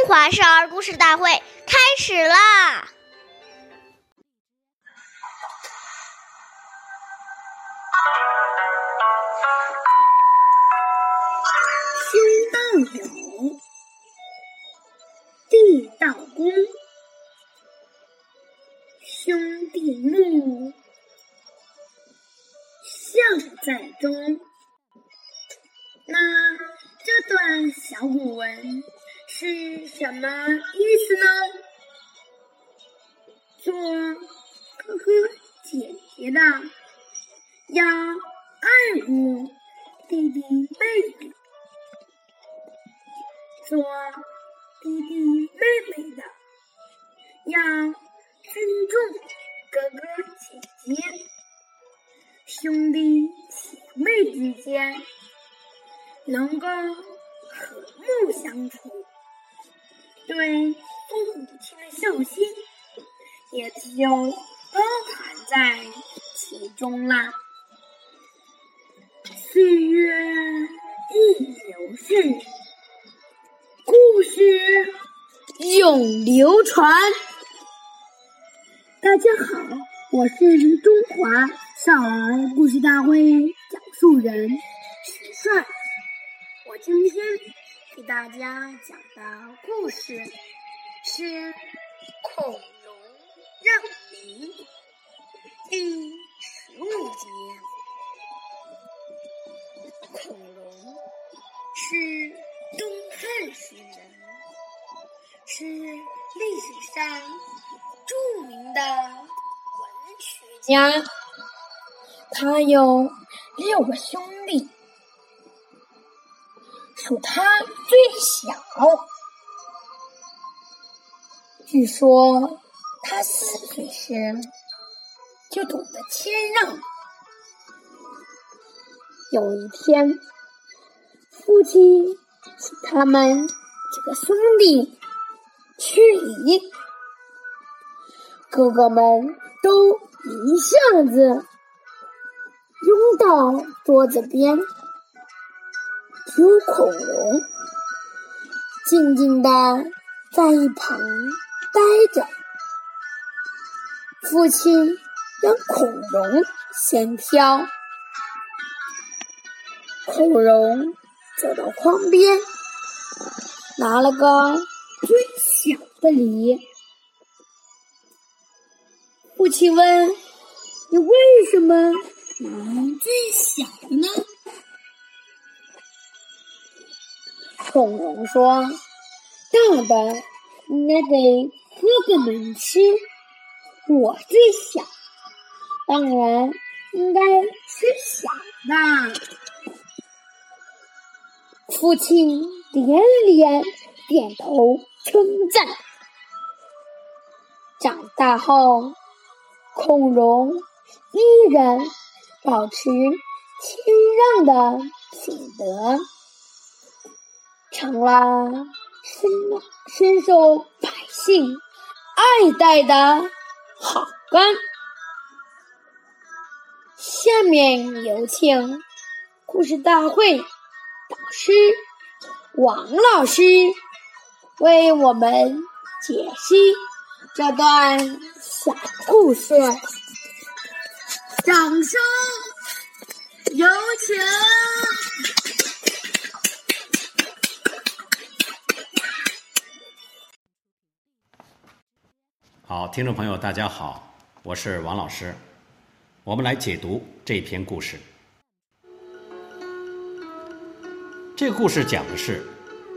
中华少儿故事大会开始啦！兄道友，弟道恭，兄弟睦，孝在中。那这段小古文。是什么意思呢？做哥哥姐姐的要爱护弟弟妹妹，做弟弟妹妹的要尊重哥哥姐姐，兄弟姐妹之间能够和睦相处。对父母亲的孝心，也就包含在其中啦。岁月易流逝，故事永流传。大家好，我是中华少儿故事大会讲述人徐帅，我今天。给大家讲的故事是《恐龙让梨》第十五集。恐龙是东汉时人，是历史上著名的文学家。他有六个兄弟。数他最小，据说他四岁时就懂得谦让。有一天，父亲请他们几个兄弟去礼，哥哥们都一下子拥到桌子边。有恐龙静静的在一旁呆着。父亲让恐龙先挑，恐龙走到筐边，拿了个最小的梨。父亲问：“你为什么拿最小恐龙说：“大的应该给哥哥们吃，我最小，当然应该吃小的。”父亲连连点头称赞。长大后，恐龙依然保持谦让的品德。成了深深受百姓爱戴的好官。下面有请故事大会导师王老师为我们解析这段小故事。掌声有请。好，听众朋友，大家好，我是王老师，我们来解读这篇故事。这个故事讲的是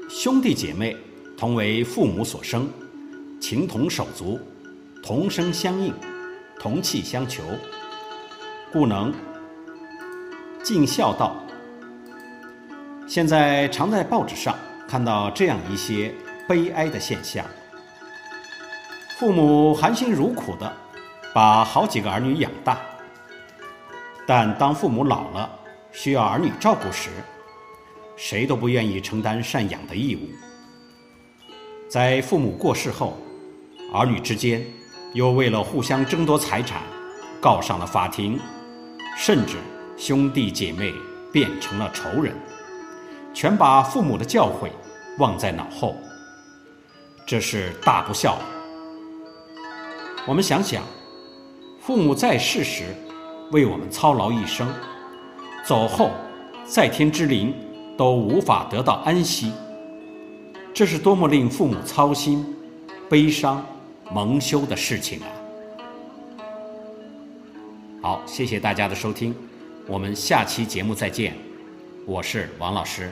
兄弟姐妹同为父母所生，情同手足，同声相应，同气相求，故能尽孝道。现在常在报纸上看到这样一些悲哀的现象。父母含辛茹苦的把好几个儿女养大，但当父母老了需要儿女照顾时，谁都不愿意承担赡养的义务。在父母过世后，儿女之间又为了互相争夺财产，告上了法庭，甚至兄弟姐妹变成了仇人，全把父母的教诲忘在脑后。这是大不孝。我们想想，父母在世时为我们操劳一生，走后在天之灵都无法得到安息，这是多么令父母操心、悲伤、蒙羞的事情啊！好，谢谢大家的收听，我们下期节目再见，我是王老师。